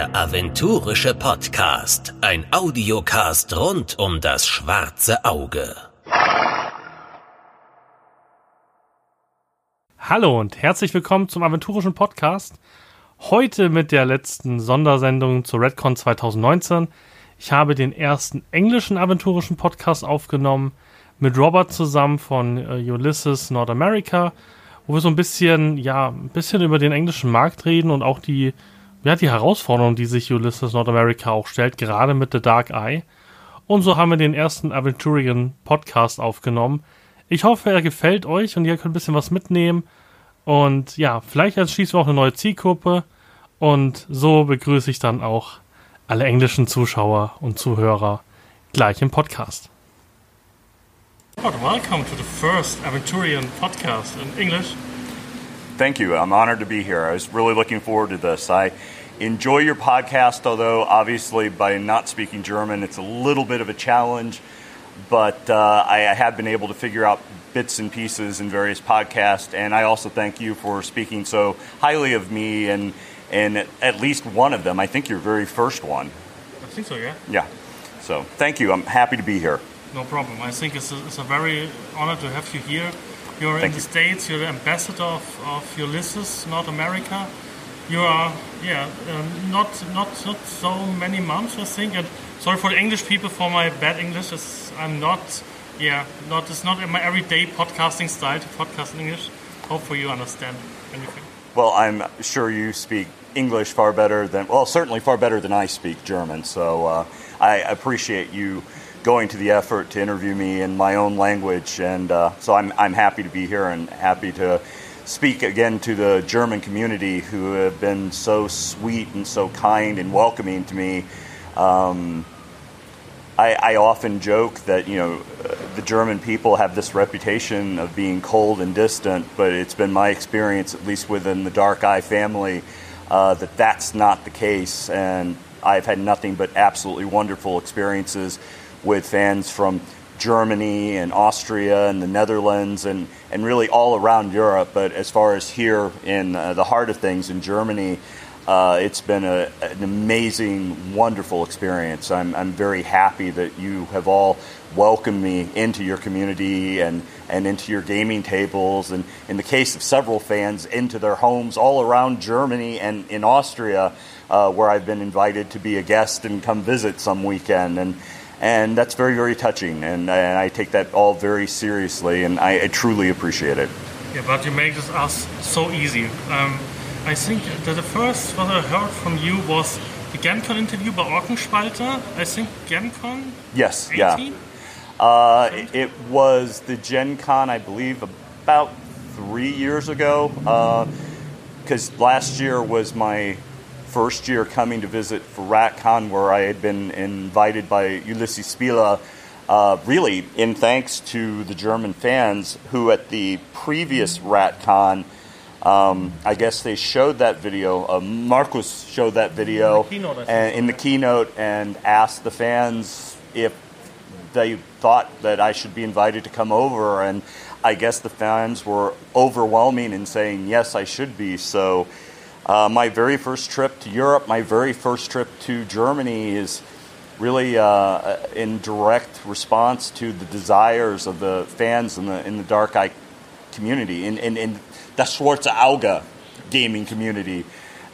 Der aventurische Podcast. Ein Audiocast rund um das schwarze Auge. Hallo und herzlich willkommen zum aventurischen Podcast. Heute mit der letzten Sondersendung zur Redcon 2019. Ich habe den ersten englischen aventurischen Podcast aufgenommen mit Robert zusammen von äh, Ulysses North America, wo wir so ein bisschen, ja, ein bisschen über den englischen Markt reden und auch die, ja, die Herausforderungen, die sich Ulysses North America auch stellt, gerade mit The Dark Eye. Und so haben wir den ersten Aventurian Podcast aufgenommen. Ich hoffe, er gefällt euch und ihr könnt ein bisschen was mitnehmen. Und ja, vielleicht erschließen wir auch eine neue Zielgruppe. Und so begrüße ich dann auch alle englischen Zuschauer und Zuhörer gleich im Podcast. Welcome to the first Aventurian podcast in English. Thank you. I'm honored to be here. I was really looking forward to this. I enjoy your podcast, although obviously by not speaking German, it's a little bit of a challenge. But uh, I, I have been able to figure out bits and pieces in various podcasts, and I also thank you for speaking so highly of me and and at least one of them. I think your very first one. I think so. Yeah. Yeah. So thank you. I'm happy to be here. No problem. I think it's a, it's a very honor to have you here. You're Thank in the you. States, you're the ambassador of, of Ulisses, North America. You are, yeah, um, not, not not so many months, I think. And sorry for the English people for my bad English. It's, I'm not, yeah, not it's not in my everyday podcasting style to podcast in English. Hopefully you understand anything. Well, I'm sure you speak English far better than, well, certainly far better than I speak German. So uh, I appreciate you going to the effort to interview me in my own language. And uh, so I'm, I'm happy to be here and happy to speak again to the German community who have been so sweet and so kind and welcoming to me. Um, I, I often joke that you know the German people have this reputation of being cold and distant, but it's been my experience, at least within the Dark Eye family, uh, that that's not the case, and I've had nothing but absolutely wonderful experiences with fans from Germany and Austria and the Netherlands and, and really all around Europe. But as far as here in uh, the heart of things in Germany, uh, it's been a, an amazing, wonderful experience. I'm, I'm very happy that you have all welcomed me into your community and, and into your gaming tables, and in the case of several fans, into their homes all around Germany and in Austria, uh, where I've been invited to be a guest and come visit some weekend. And, and that's very, very touching, and, and I take that all very seriously, and I, I truly appreciate it. Yeah, but you make this us so easy. Um, I think that the first what I heard from you was the GenCon interview by Orkenspalter. I think GenCon Yes, 18? yeah. Uh, it was the Gen Con, I believe, about three years ago. Because last year was my first year coming to visit for RatCon, where I had been invited by Ulisses Spiele, uh, really in thanks to the German fans who at the previous RatCon. Um, I guess they showed that video. Uh, Marcus showed that video In the keynote, and in the keynote and asked the fans if they thought that I should be invited to come over, and I guess the fans were overwhelming in saying yes, I should be. So, uh, my very first trip to Europe, my very first trip to Germany, is really uh, in direct response to the desires of the fans in the in the Dark Eye community, in in, in the Schwarze Auge gaming community.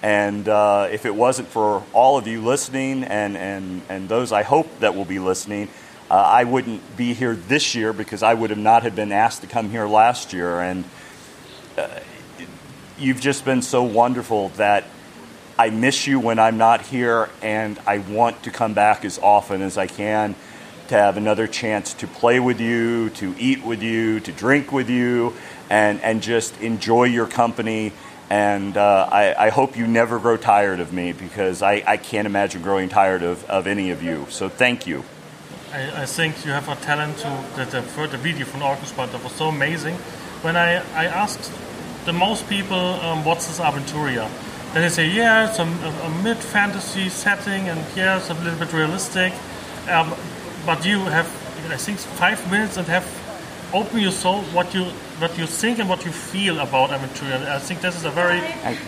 And uh, if it wasn't for all of you listening and, and, and those I hope that will be listening, uh, I wouldn't be here this year because I would have not have been asked to come here last year. And uh, you've just been so wonderful that I miss you when I'm not here, and I want to come back as often as I can to have another chance to play with you, to eat with you, to drink with you, and, and just enjoy your company. And uh, I, I hope you never grow tired of me because I, I can't imagine growing tired of, of any of you. So thank you. I, I think you have a talent to that the video from Orkenspalter was so amazing. When I, I asked the most people um, what's this Aventuria, then they say yeah it's a, a, mid fantasy setting and yeah it's a little bit realistic. Um, but you have I think five minutes and have open your soul what you what you think and what you feel about Aventuria. I think this is a very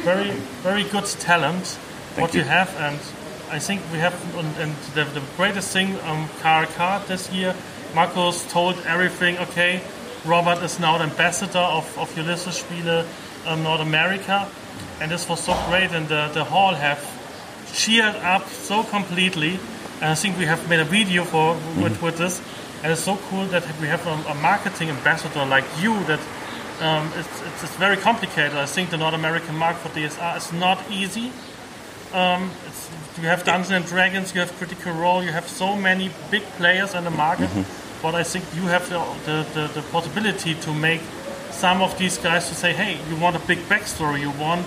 very very good talent. what you. you have, and I think we have, and, and the, the greatest thing on KRK this year, Marcos told everything. Okay, Robert is now the ambassador of, of Ulisses Spiele um, North America, and this was so great, and the, the hall have cheered up so completely. And I think we have made a video for with, Mm-hmm. with this, and it's so cool that we have a, a marketing ambassador like you that um, it's, it's, it's very complicated. I think the North American market for DSA is not easy. Um, it's, you have Dungeons and Dragons, you have Critical Role, you have so many big players in the market. But I think you have the, the, the, the possibility to make some of these guys to say, hey, you want a big backstory, you want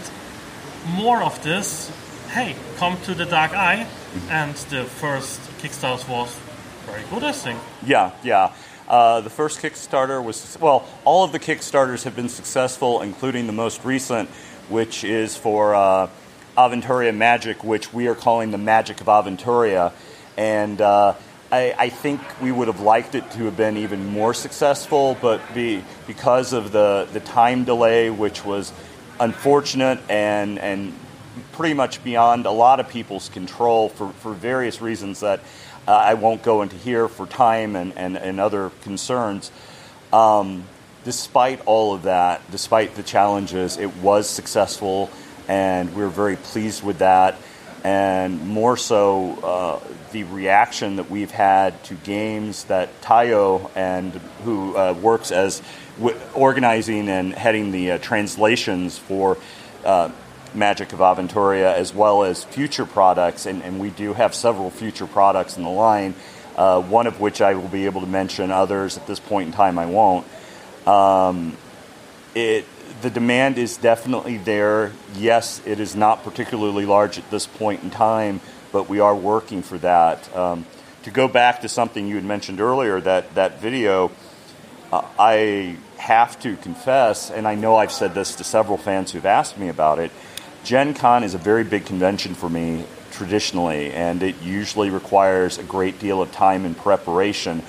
more of this. Hey, come to the Dark Eye. And the first Kickstarter was very good, I think. Yeah, yeah. Uh, the first Kickstarter was well. All of the Kickstarters have been successful, including the most recent, which is for uh, Aventuria Magic, which we are calling the Magic of Aventuria, and uh, I, I think we would have liked it to have been even more successful, but be, because of the the time delay, which was unfortunate and and pretty much beyond a lot of people's control for, for various reasons that uh, I won't go into here for time and, and, and other concerns. Um, despite all of that, despite the challenges, it was successful, and we're very pleased with that. And more so, uh, the reaction that we've had to games that Tayo and who uh, works as w- organizing and heading the uh, translations for uh, Magic of Aventuria, as well as future products, and, and we do have several future products in the line. Uh, one of which I will be able to mention. Others at this point in time, I won't. Um, it the demand is definitely there. Yes, it is not particularly large at this point in time, but we are working for that. Um, to go back to something you had mentioned earlier, that that video, uh, I have to confess, and I know I've said this to several fans who've asked me about it. Gen Con is a very big convention for me traditionally, and it usually requires a great deal of time and preparation.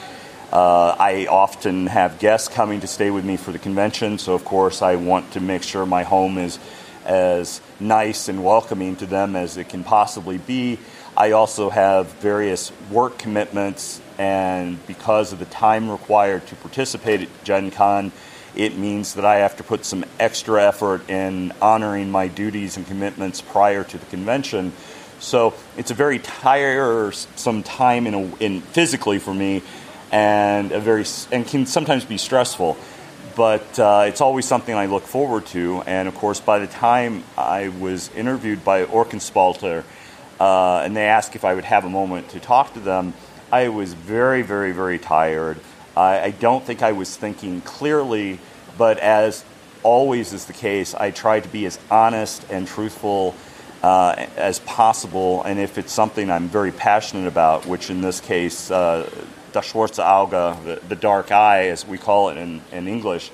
Uh, I often have guests coming to stay with me for the convention, so of course I want to make sure my home is as nice and welcoming to them as it can possibly be. I also have various work commitments, and because of the time required to participate at Gen Con, it means that I have to put some extra effort in honoring my duties and commitments prior to the convention. So it's a very tiresome time in, a, in physically for me, and a very and can sometimes be stressful. But uh, it's always something I look forward to. And of course, by the time I was interviewed by Orkenspalter, uh, and they asked if I would have a moment to talk to them, I was very, very, very tired. I, I don't think I was thinking clearly, but as always is the case, I tried to be as honest and truthful uh, as possible. And if it's something I'm very passionate about, which in this case, uh, Das Schwarze Auge, the, the dark eye, as we call it in, in English,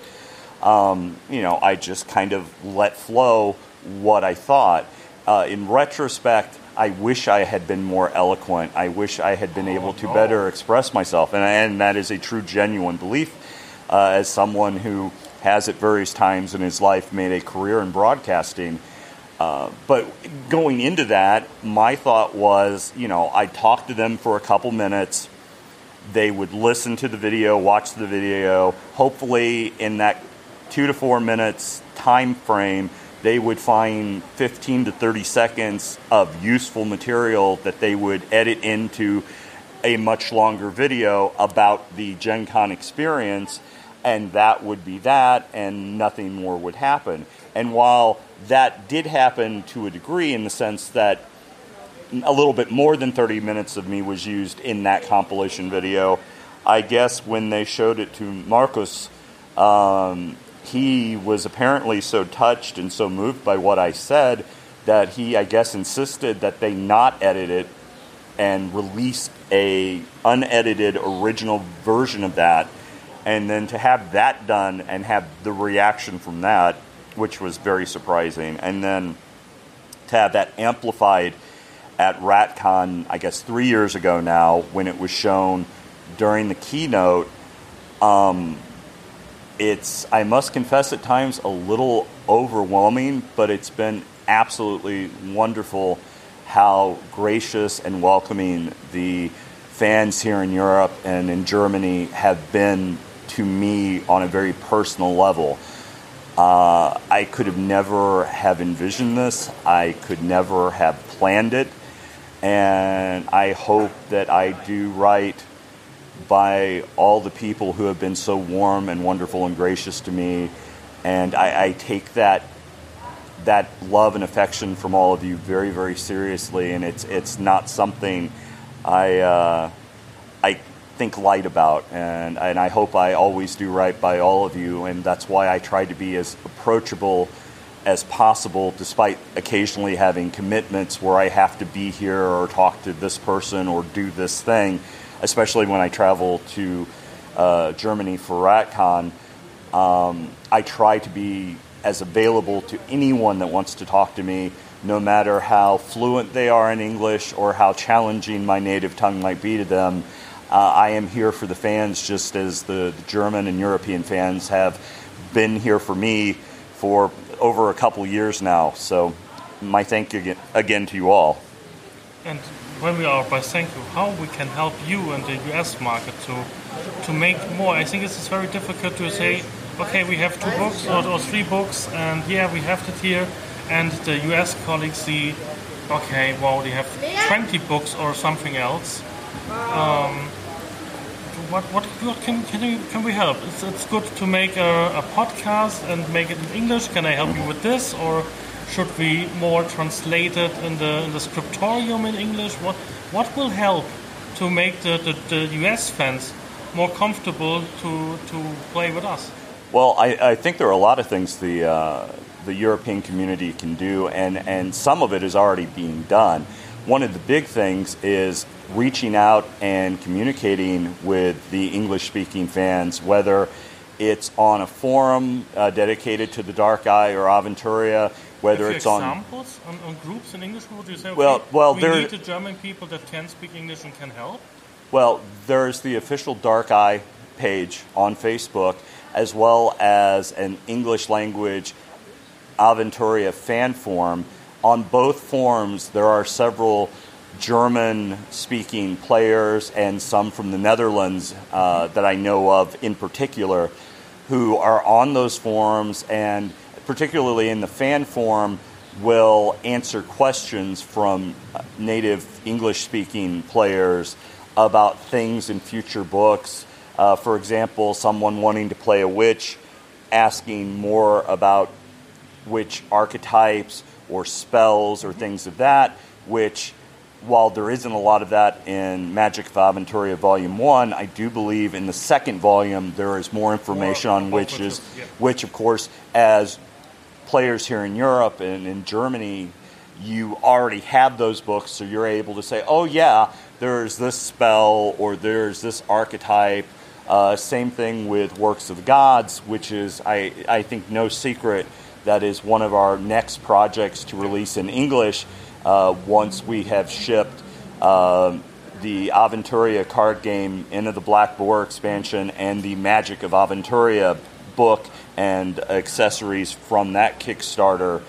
um, you know, I just kind of let flow what I thought. Uh, in retrospect, I wish I had been more eloquent. I wish I had been able to better express myself, and, and that is a true, genuine belief. Uh, as someone who has at various times in his life made a career in broadcasting, uh, but going into that, my thought was, you know, I talked to them for a couple minutes. They would listen to the video, watch the video. Hopefully, in that two to four minutes time frame, they would find 15 to 30 seconds of useful material that they would edit into a much longer video about the Gen Con experience, and that would be that, and nothing more would happen. And while that did happen to a degree in the sense that a little bit more than 30 minutes of me was used in that compilation video, I guess when they showed it to Marcus, um, he was apparently so touched and so moved by what I said that he, I guess, insisted that they not edit it and release a unedited original version of that and then to have that done and have the reaction from that which was very surprising. And then to have that amplified at ratcon i guess three years ago now when it was shown during the keynote um, it's i must confess at times a little overwhelming but it's been absolutely wonderful how gracious and welcoming the fans here in Europe and in Germany have been to me on a very personal level. Uh, I could have never have envisioned this. I could never have planned it, and I hope that I do right by all the people who have been so warm and wonderful and gracious to me. And I, I take that that love and affection from all of you very, very seriously, and it's it's not something I uh, I think light about, and and I hope I always do right by all of you, and that's why I try to be as approachable as possible, despite occasionally having commitments where I have to be here or talk to this person or do this thing, especially when I travel to uh, Germany for RatCon. Um, I try to be as available to anyone that wants to talk to me, no matter how fluent they are in English or how challenging my native tongue might be to them. Uh, I am here for the fans just as the, the, German and European fans have been here for me for over a couple years now. So, my thank you again, again to you all. And when we are by thank you, how we can help you and the US market to to make more? I think it's very difficult to say, okay, we have two books or, or three books, and yeah, we have it here, and the US colleagues see, okay, well, they have 20 books or something else. Um, what what, can can, you, can we help? It's, it's good to make a, a podcast and make it in English. Can I help you with this, or should we more translate it in the in the scriptorium in English? What what will help to make the, the, the US fans more comfortable to to play with us? Well, I, I think there are a lot of things the uh, the European community can do, and and some of it is already being done. One of the big things is reaching out and communicating with the English speaking fans, whether it's on a forum uh, dedicated to the Dark Eye or Aventuria, whether it's on examples on, on, groups in English. Would you say, okay, well, well, we there, need the German people that can speak English and can help? Well, there's the official Dark Eye page on Facebook, as well as an English language Aventuria fan forum. On both forums, there are several German speaking players and some from the Netherlands uh, that I know of in particular who are on those forums and particularly in the fan forum will answer questions from native English speaking players about things in future books. Uh, for example, someone wanting to play a witch asking more about witch archetypes or spells or things of that, which while there isn't a lot of that in Magic of Aventuria Volume 1, I do believe in the second volume there is more information more, on witches, yeah. which, of course, as players here in Europe and in Germany, you already have those books, so you're able to say, oh, yeah, there's this spell or there's this archetype. Uh, same thing with Works of the Gods, which is, I, I think, no secret that is one of our next projects to release in English uh, once we have shipped uh, the Aventuria card game into the Black Boar expansion and the Magic of Aventuria book and accessories from that Kickstarter.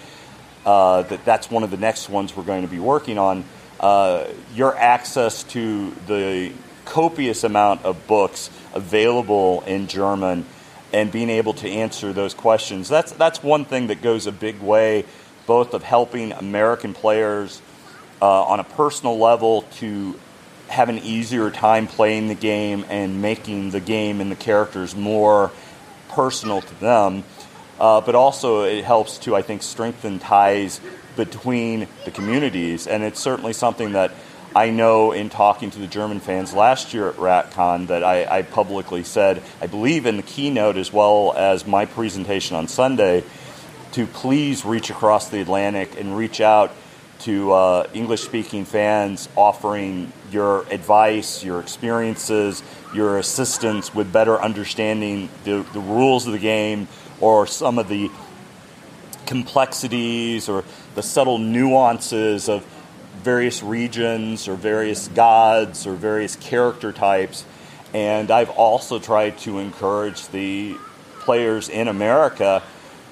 Uh, that that's one of the next ones we're going to be working on. Uh, your access to the copious amount of books available in German and being able to answer those questions that's that's one thing that goes a big way both of helping American players uh, on a personal level to have an easier time playing the game and making the game and the characters more personal to them. Uh, but also, it helps to, I think, strengthen ties between the communities. And it's certainly something that I know in talking to the German fans last year at RatCon that I, I publicly said, I believe in the keynote as well as my presentation on Sunday to please reach across the Atlantic and reach out to uh, English speaking fans, offering your advice, your experiences, your assistance with better understanding the, the rules of the game or some of the complexities or the subtle nuances of various regions or various gods or various character types. And I've also tried to encourage the players in America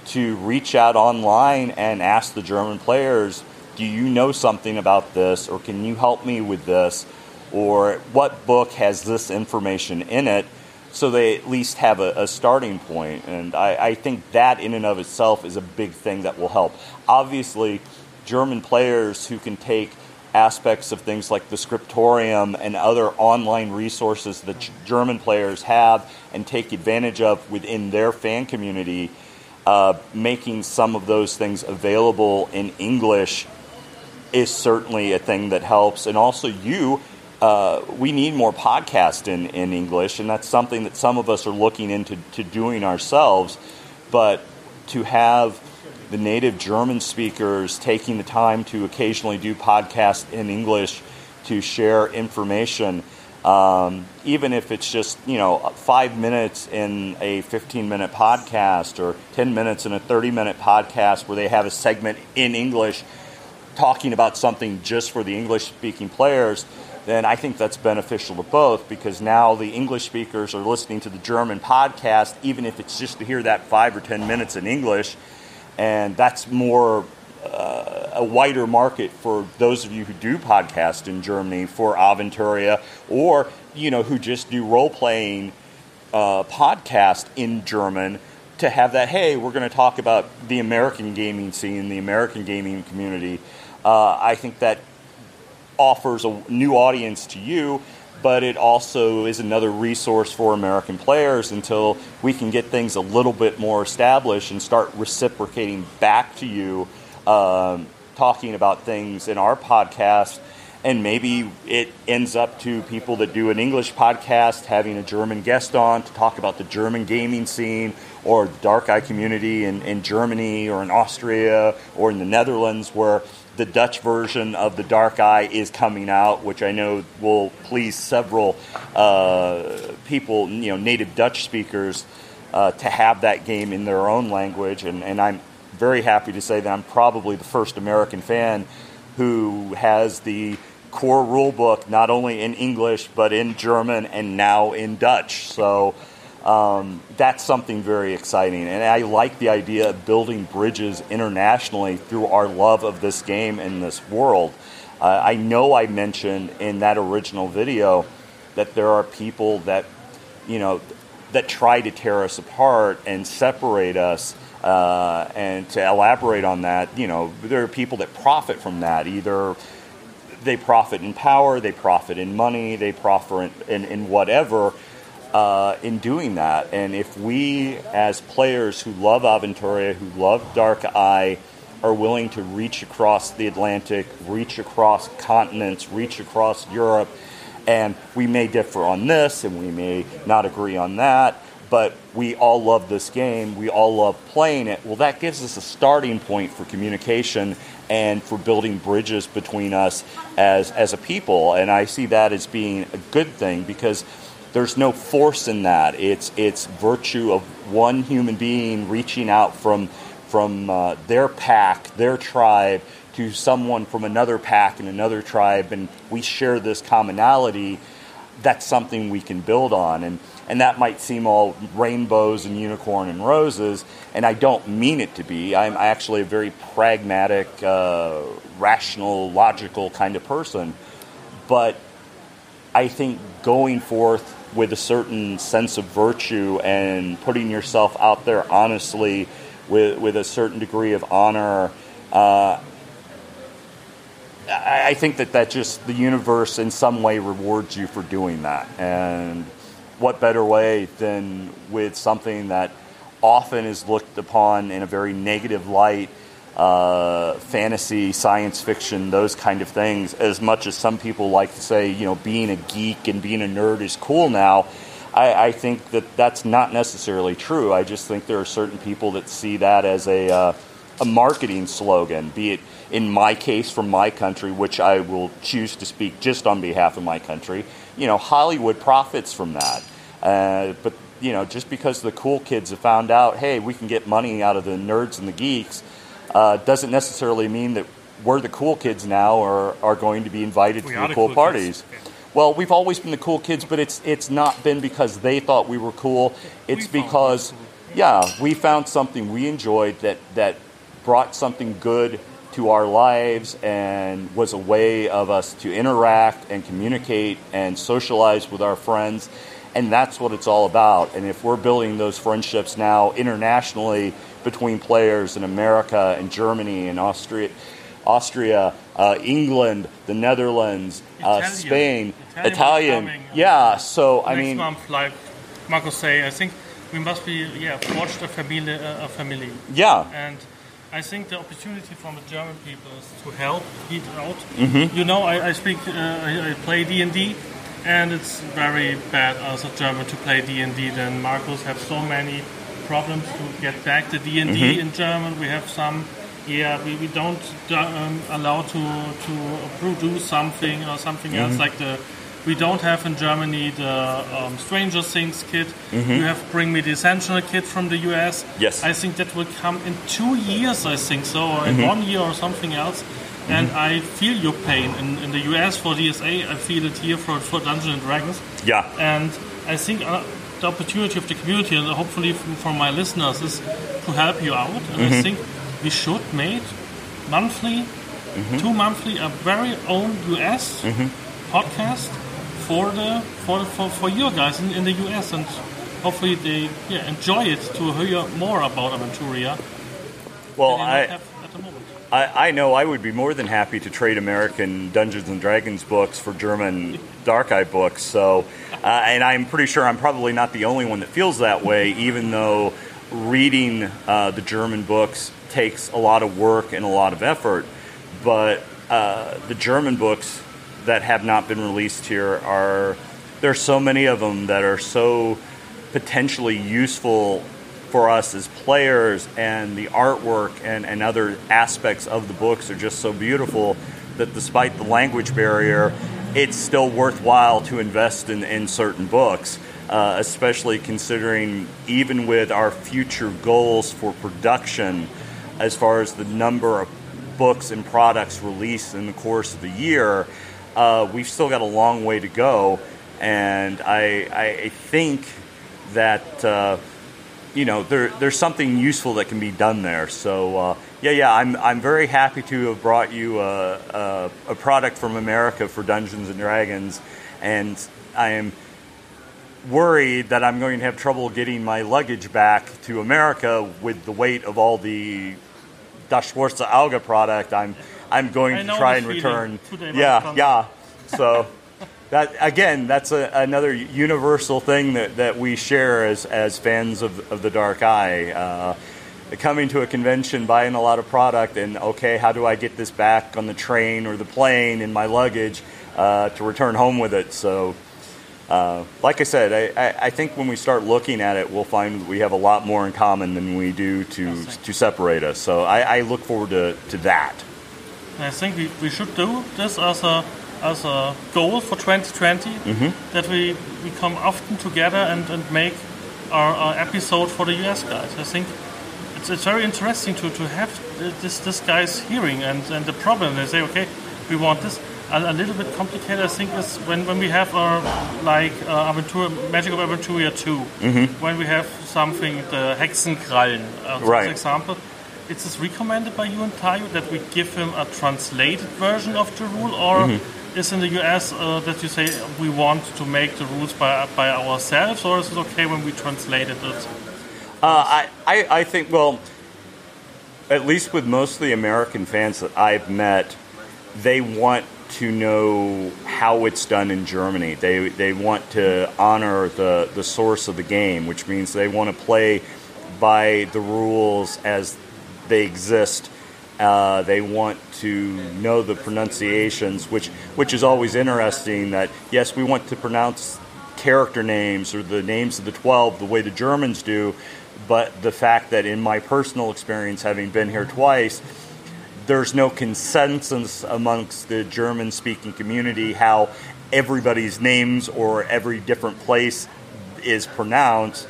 to reach out online and ask the German players do you know something about this, or can you help me with this, or what book has this information in it? So they at least have a, a starting point. And I, I think that in and of itself is a big thing that will help. Obviously, German players who can take aspects of things like the scriptorium and other online resources that German players have and take advantage of within their fan community, uh, making some of those things available in English is certainly a thing that helps. And also, you, uh, we need more podcasts in, in English, and that's something that some of us are looking into to doing ourselves. But to have the native German speakers taking the time to occasionally do podcasts in English to share information, um, even if it's just you know five minutes in a 15 minute podcast or 10 minutes in a 30 minute podcast where they have a segment in English talking about something just for the English speaking players. Then I think that's beneficial to both because now the English speakers are listening to the German podcast, even if it's just to hear that five or 10 minutes in English and that's more uh, a wider market for those of you who do podcast in Germany for Aventuria, or you know who just do role playing uh, podcast in German. To have that, hey, we're going to talk about the American gaming scene, the American gaming community. Uh, I think that offers a new audience to you but it also is another resource for American players until we can get things a little bit more established and start reciprocating back to you, um, talking about things in our podcast. And maybe it ends up to people that do an English podcast having a German guest on to talk about the German gaming scene or the dark eye community in, in Germany or in Austria or in the Netherlands, where the Dutch version of the Dark Eye is coming out, which I know will please several uh, people, you know, native Dutch speakers, uh, to have that game in their own language. And, and I'm very happy to say that I'm probably the first American fan who has the core rule book not only in English but in German and now in Dutch. So um, that's something very exciting. And I like the idea of building bridges internationally through our love of this game and this world. Uh, I know I mentioned in that original video that there are people that, you know, that try to tear us apart and separate us. Uh, and to elaborate on that, you know, there are people that profit from that. Either they profit in power, they profit in money, they profit in, in, in whatever uh, in doing that. And if we, as players who love Aventuria, who love Dark Eye, are willing to reach across the Atlantic, reach across continents, reach across Europe, and we may differ on this and we may not agree on that, but we all love this game, we all love playing it. Well, that gives us a starting point for communication and for building bridges between us as, as a people. And I see that as being a good thing because there's no force in that. It's it's virtue of one human being reaching out from from uh, their pack, their tribe, to someone from another pack and another tribe, and we share this commonality. That's something we can build on, and and that might seem all rainbows and unicorn and roses, and I don't mean it to be. I'm actually a very pragmatic, uh, rational, logical kind of person, but I think going forth with a certain sense of virtue and putting yourself out there honestly with, with a certain degree of honor. Uh, I, I think that that just the universe in some way rewards you for doing that. And what better way than with something that often is looked upon in a very negative light uh, fantasy, science fiction, those kind of things. As much as some people like to say, you know, being a geek and being a nerd is cool now, I, I think that that's not necessarily true. I just think there are certain people that see that as a uh, a marketing slogan, be it in my case from my country, which I will choose to speak just on behalf of my country. You know, Hollywood profits from that, uh, but you know, just because the cool kids have found out, hey, we can get money out of the nerds and the geeks uh, doesn't necessarily mean that we're the cool kids now or are going to be invited we to the cool, cool parties. Well, we've always been the cool kids, but it's it's not been because they thought we were cool. It's we because yeah, we found something we enjoyed that that brought something good to our lives and was a way of us to interact and communicate and socialize with our friends. And that's what it's all about. And if we're building those friendships now internationally between players in America and Germany and Austria, Austria, uh, England, the Netherlands, uh, Italian. Spain, Italian Italian. coming, uh, yeah, so I Next mean, month, like Marco say, I think we must be yeah forged a family, a family, yeah, and I think the opportunity from the German people is to help eat out. Mm-hmm. You know, I, I speak, uh, I, I play D and D, and it's very bad as a German to play D and D. Then Marcos have so many problems to get back the D and Mm-hmm. D in German. We have some. Yeah, we, we don't um, allow to to produce something or something Mm-hmm. else like the we don't have in Germany the um, Stranger Things kit. You have Bring Me the Essential kit from the US. Mm-hmm. Yes. I think that will come in two years, I think so, or Mm-hmm. in one year or something else. And I feel your pain in, in the US for DSA. I feel it here for, for Dungeons and Dragons. yeah, And I think uh, the opportunity of the community, and hopefully from my listeners, is to help you out. And Mm-hmm. I think we should make monthly, Mm-hmm. two monthly, a very own US podcast for the for for, for you guys in, in the US, and hopefully they yeah, enjoy it to hear more about Aventuria well, I. have at the moment. I, I know I would be more than happy to trade American Dungeons and Dragons books for German Dark Eye books. So, uh, and I'm pretty sure I'm probably not the only one that feels that way, even though reading uh, the German books takes a lot of work and a lot of effort. But uh, the German books that have not been released here are there's so many of them that are so potentially useful for us as players and the artwork and, and other aspects of the books are just so beautiful that despite the language barrier it's still worthwhile to invest in, in certain books uh, especially considering even with our future goals for production as far as the number of books and products released in the course of the year uh, we've still got a long way to go. And I, I think that uh, you know there, there's something useful that can be done there. So uh, yeah, yeah, I'm I'm very happy to have brought you a, a, a product from America for Dungeons and Dragons, and I am worried that I'm going to have trouble getting my luggage back to America with the weight of all the Das Schwarze Auge product. I'm I'm going I to try and return. Yeah, yeah. So that again, that's a, another universal thing that, that we share as, as fans of, of the Dark Eye. Uh, coming to a convention, buying a lot of product, and okay, how do I get this back on the train or the plane in my luggage uh, to return home with it? So, uh, like I said, I, I, I think when we start looking at it, we'll find that we have a lot more in common than we do to to separate us. So I, I look forward to, to that. I think we, we should do this as a as a goal for 2020 Mm-hmm. that we, we come often together and, and make our, our episode for the US guys. I think it's, it's very interesting to, to have this this guys hearing and, and the problem they say okay we want this a, a little bit complicated I think is when, when we have our like uh, Aventur, Magic of Aventuria 2 when we have something the Hexenkrallen uh, Right. for example it is recommended by you and Tayo that we give him a translated version of the rule, or is in the US uh, that you say we want to make the rules by by ourselves, or is it okay when we translated it? Uh, I, I, I think, well, at least with most of the American fans that I've met, they want to know how it's done in Germany. They, they want to honor the, the source of the game, which means they want to play by the rules as they exist. Uh, they want to know the pronunciations, which which is always interesting. That yes, we want to pronounce character names or the names of the twelve the way the Germans do, but the fact that in my personal experience, having been here twice, there's no consensus amongst the German speaking community how everybody's names or every different place is pronounced.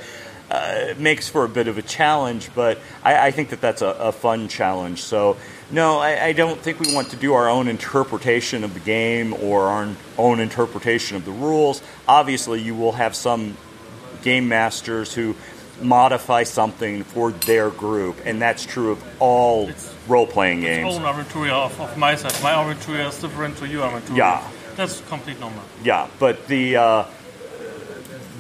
Uh, it makes for a bit of a challenge, but I, I think that that's a, a fun challenge. So, no, I, I don't think we want to do our own interpretation of the game or our own interpretation of the rules. Obviously, you will have some game masters who modify something for their group, and that's true of all role-playing games. Own Aventuria of, of my side. My Aventuria is different to your Aventuria. Yeah. That's complete normal. Yeah, but the uh,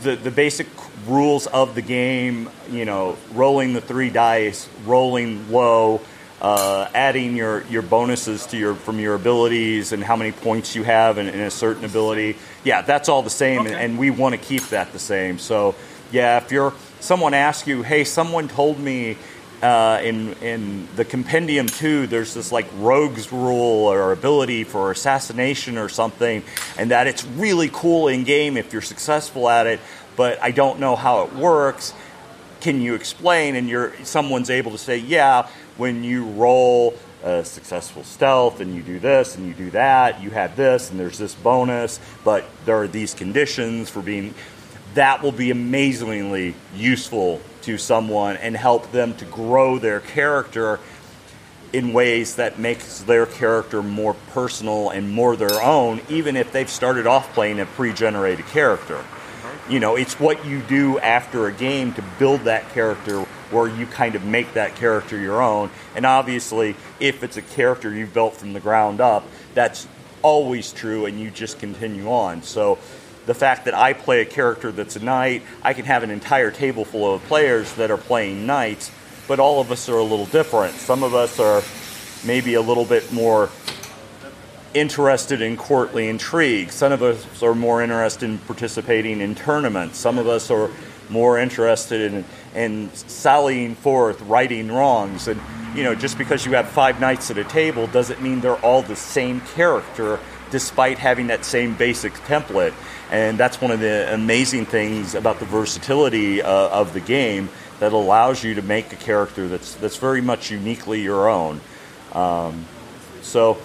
the the basic rules of the game, you know, rolling the three dice, rolling low, uh, adding your, your bonuses to your from your abilities and how many points you have in, in a certain ability. Yeah, that's all the same, Okay. and, and we want to keep that the same. So, yeah, if you're someone asks you, hey, someone told me. Uh, in in the compendium two, there's this like rogues rule or ability for assassination or something, and that it's really cool in game if you're successful at it. But I don't know how it works. Can you explain? And you're someone's able to say yeah when you roll a successful stealth and you do this and you do that you have this and there's this bonus but there are these conditions for being that will be amazingly useful to someone and help them to grow their character in ways that makes their character more personal and more their own even if they've started off playing a pre-generated character you know it's what you do after a game to build that character where you kind of make that character your own and obviously if it's a character you've built from the ground up that's always true and you just continue on so the fact that I play a character that's a knight, I can have an entire table full of players that are playing knights, but all of us are a little different. Some of us are maybe a little bit more interested in courtly intrigue. Some of us are more interested in participating in tournaments. Some of us are more interested in, in sallying forth, righting wrongs. And, you know, just because you have five knights at a table doesn't mean they're all the same character despite having that same basic template. And that's one of the amazing things about the versatility uh, of the game that allows you to make a character that's, that's very much uniquely your own. Um, so,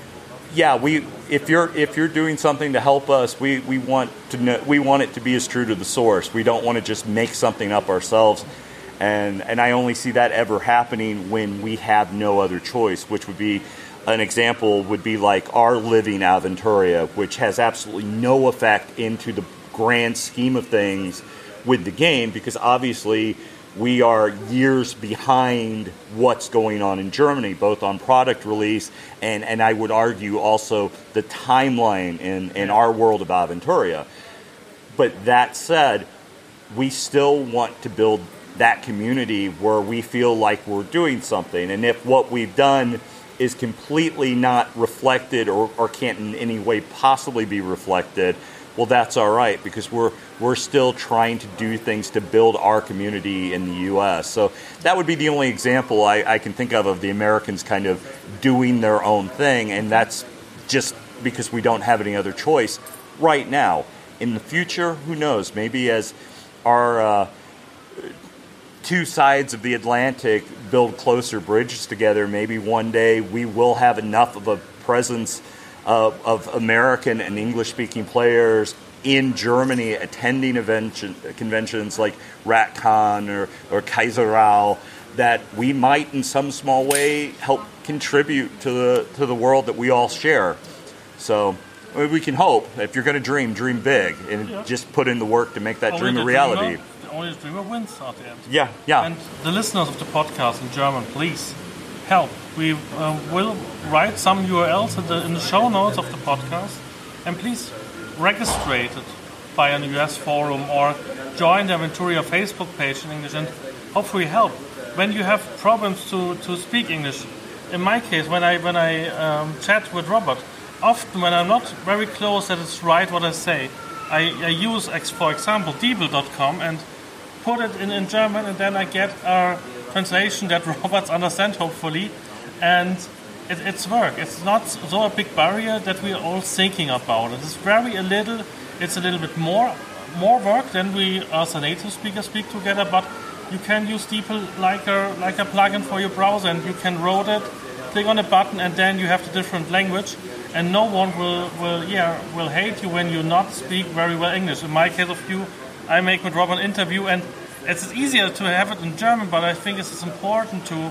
yeah, we if you're if you're doing something to help us, we, we want to know, we want it to be as true to the source. We don't want to just make something up ourselves, and and I only see that ever happening when we have no other choice, which would be an example would be like our living Aventuria, which has absolutely no effect into the grand scheme of things with the game because obviously we are years behind what's going on in Germany, both on product release and, and I would argue also the timeline in, in our world of Aventuria. But that said, we still want to build that community where we feel like we're doing something. And if what we've done is completely not reflected or, or can't in any way possibly be reflected, well, that's all right because we're we're still trying to do things to build our community in the U.S. So that would be the only example I, I can think of of the Americans kind of doing their own thing, and that's just because we don't have any other choice right now. In the future, who knows? Maybe as our uh, two sides of the Atlantic build closer bridges together, maybe one day we will have enough of a presence of, of American and English speaking players in Germany attending event, conventions like RatCon or, or Kaiserau that we might in some small way help contribute to the, to the world that we all share. So I mean, we can hope. If you're going to dream, dream big and Yeah. just put in the work to make that Only dream a reality. Dreamer, only the dreamer wins at the end. Yeah, yeah. And the listeners of the podcast in German, please help. We uh, will write some URLs in the, in the show notes of the podcast, and please register it by an US forum or join the Aventuria Facebook page in English and hopefully help. When you have problems to, to speak English, in my case, when I when I um, chat with Robert, often when I'm not very close that it's right what I say, I, I use, for example, DeepL.com and put it in, in German, and then I get a translation that Roberts understand, hopefully, and it, it's work. It's not so a big barrier that we're all thinking about it. It's very a little. It's a little bit more more work than we as a native speaker speak together, but you can use DeepL like a like a plugin for your browser, and you can route it, click on a button, and then you have the different language, and no one will will yeah will hate you when you not speak very well English. In my case of you, I make with Rob an interview, and it's easier to have it in German, but I think it's important to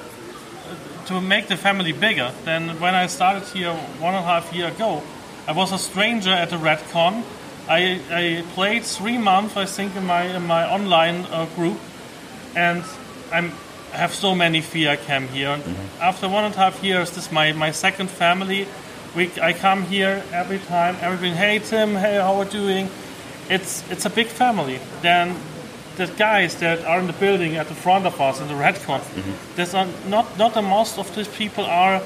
to make the family bigger than when I started here one and a half year ago. I was a stranger at the RatCon. I, I played three months, I think, in my in my online uh, group, and I'm I have so many fear I came here. And After one and a half years, this is my, my second family. We, I come here every time. Everyone, hey Tim, hey, how are you doing? It's it's a big family. Then the guys that are in the building at the front of us in the RatCon, there's a, not not the most of these people are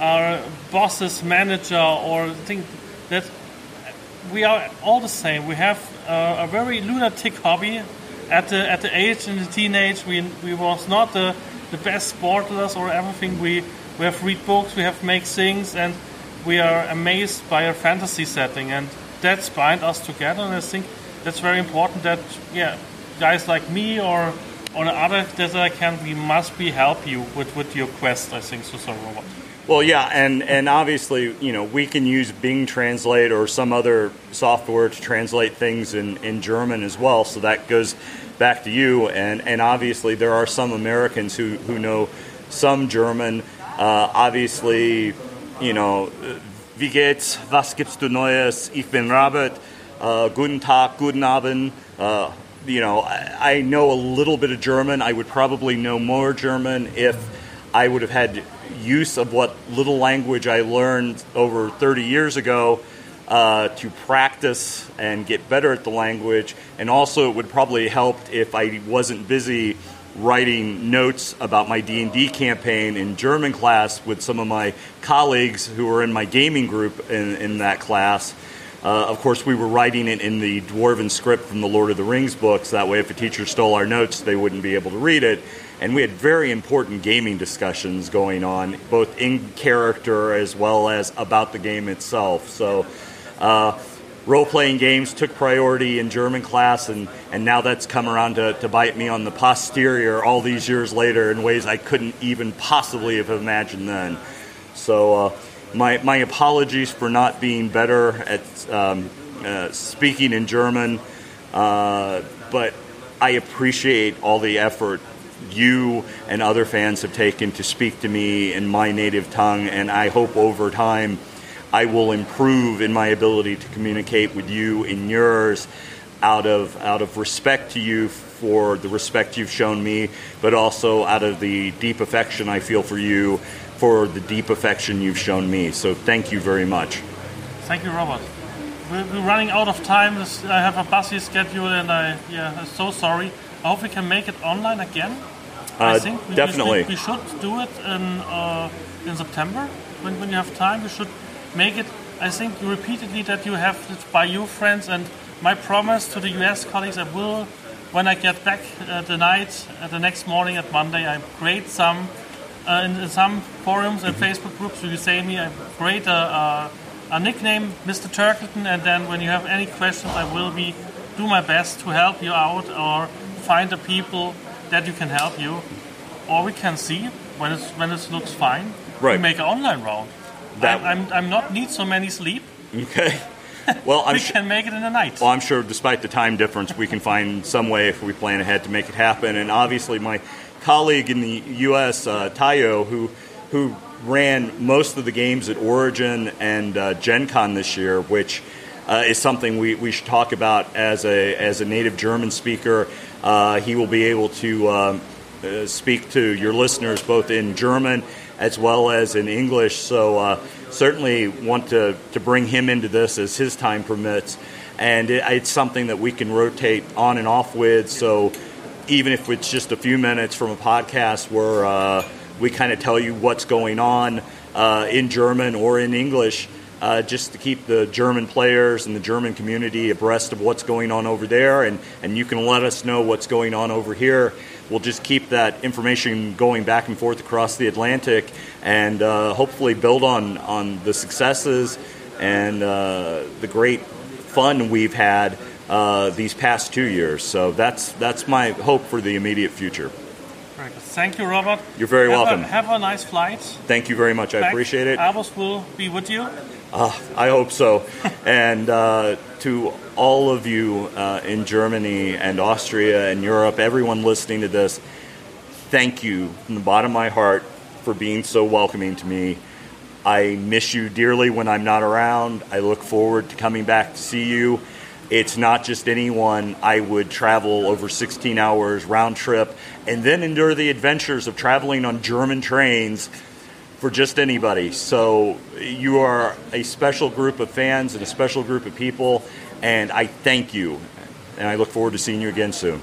are bosses, manager, or think that we are all the same. We have uh, a very lunatic hobby. At the at the age in the teenage, we we was not the the best sportlers or everything. We we have read books, we have make things, and we are amazed by a fantasy setting, and that's bind us together. And I think that's very important. That yeah, guys like me or or the other I can, we must be help you with with your quest. I think so, so Robert. Well, yeah, and, and obviously, you know, we can use Bing Translate or some other software to translate things in, in German as well. So that goes back to you. And, and obviously, there are some Americans who, who know some German. Uh, obviously, you know, wie geht's? Was gibt's du Neues? Ich bin Robert. Uh, guten Tag, guten Abend. Uh, you know, I, I know a little bit of German. I would probably know more German if I would have had use of what little language I learned over 30 years ago uh, to practice and get better at the language. And also, it would probably help if I wasn't busy writing notes about my D&D campaign in German class with some of my colleagues who were in my gaming group in, in that class. Uh, of course, we were writing it in the dwarven script from the Lord of the Rings books. That way, if a teacher stole our notes, they wouldn't be able to read it. And we had very important gaming discussions going on, both in character as well as about the game itself. So, uh, role playing games took priority in German class, and, and now that's come around to, to bite me on the posterior all these years later in ways I couldn't even possibly have imagined then. So, uh, my, my apologies for not being better at um, uh, speaking in German, uh, but I appreciate all the effort you and other fans have taken to speak to me in my native tongue, and I hope over time I will improve in my ability to communicate with you in yours out of out of respect to you for the respect you've shown me, but also out of the deep affection I feel for you for the deep affection you've shown me. So thank you very much. Thank you, Robert. We're, we're running out of time. I have a busy schedule, and I yeah, I'm so sorry. I hope we can make it online again. I Uh, think we, definitely. We, we should do it in uh, in September when, when you have time. We should make it. I think repeatedly that you have it by you friends, and my promise to the US colleagues, I will when I get back uh, the night, uh, the next morning at Monday, I create some in, in some forums and mhm. Facebook groups. You say me, I create a, a, uh, uh, a nickname, Mr. Turkleton, and then when you have any questions, I will be do my best to help you out or find the people that you can help you, or we can see when it's when it looks fine. Right. We make an online round. That- I'm, I'm, I'm not need so many sleep. Okay. Well, I'm we can make it in the night. Well, I'm sure despite the time difference, we can find some way if we plan ahead to make it happen. And obviously, my colleague in the U.S., uh, Tayo, who who ran most of the games at Origin and uh, Gen Con this year, which uh, is something we, we should talk about as a as a native German speaker. Uh, he will be able to um, uh, speak to your listeners both in German as well as in English. So uh, certainly want to, to bring him into this as his time permits. And it, it's something that we can rotate on and off with. So even if it's just a few minutes from a podcast where uh, we kind of tell you what's going on uh, in German or in English, uh, just to keep the German players and the German community abreast of what's going on over there, and, and you can let us know what's going on over here. We'll just keep that information going back and forth across the Atlantic, and uh, hopefully build on on the successes and uh, the great fun we've had uh, these past two years. So that's that's my hope for the immediate future. Very good. Thank you, Robert. You're very Have a- welcome. have a nice flight. Thank you very much. I appreciate it. Abos will be with you. Uh, I hope so. and uh, to all of you uh, in Germany and Austria and Europe, everyone listening to this, thank you from the bottom of my heart for being so welcoming to me. I miss you dearly when I'm not around. I look forward to coming back to see you. It's not just anyone. I would travel over 16 hours round trip and then endure the adventures of traveling on German trains for just anybody. So you are a special group of fans and a special group of people, and I thank you. And I look forward to seeing you again soon.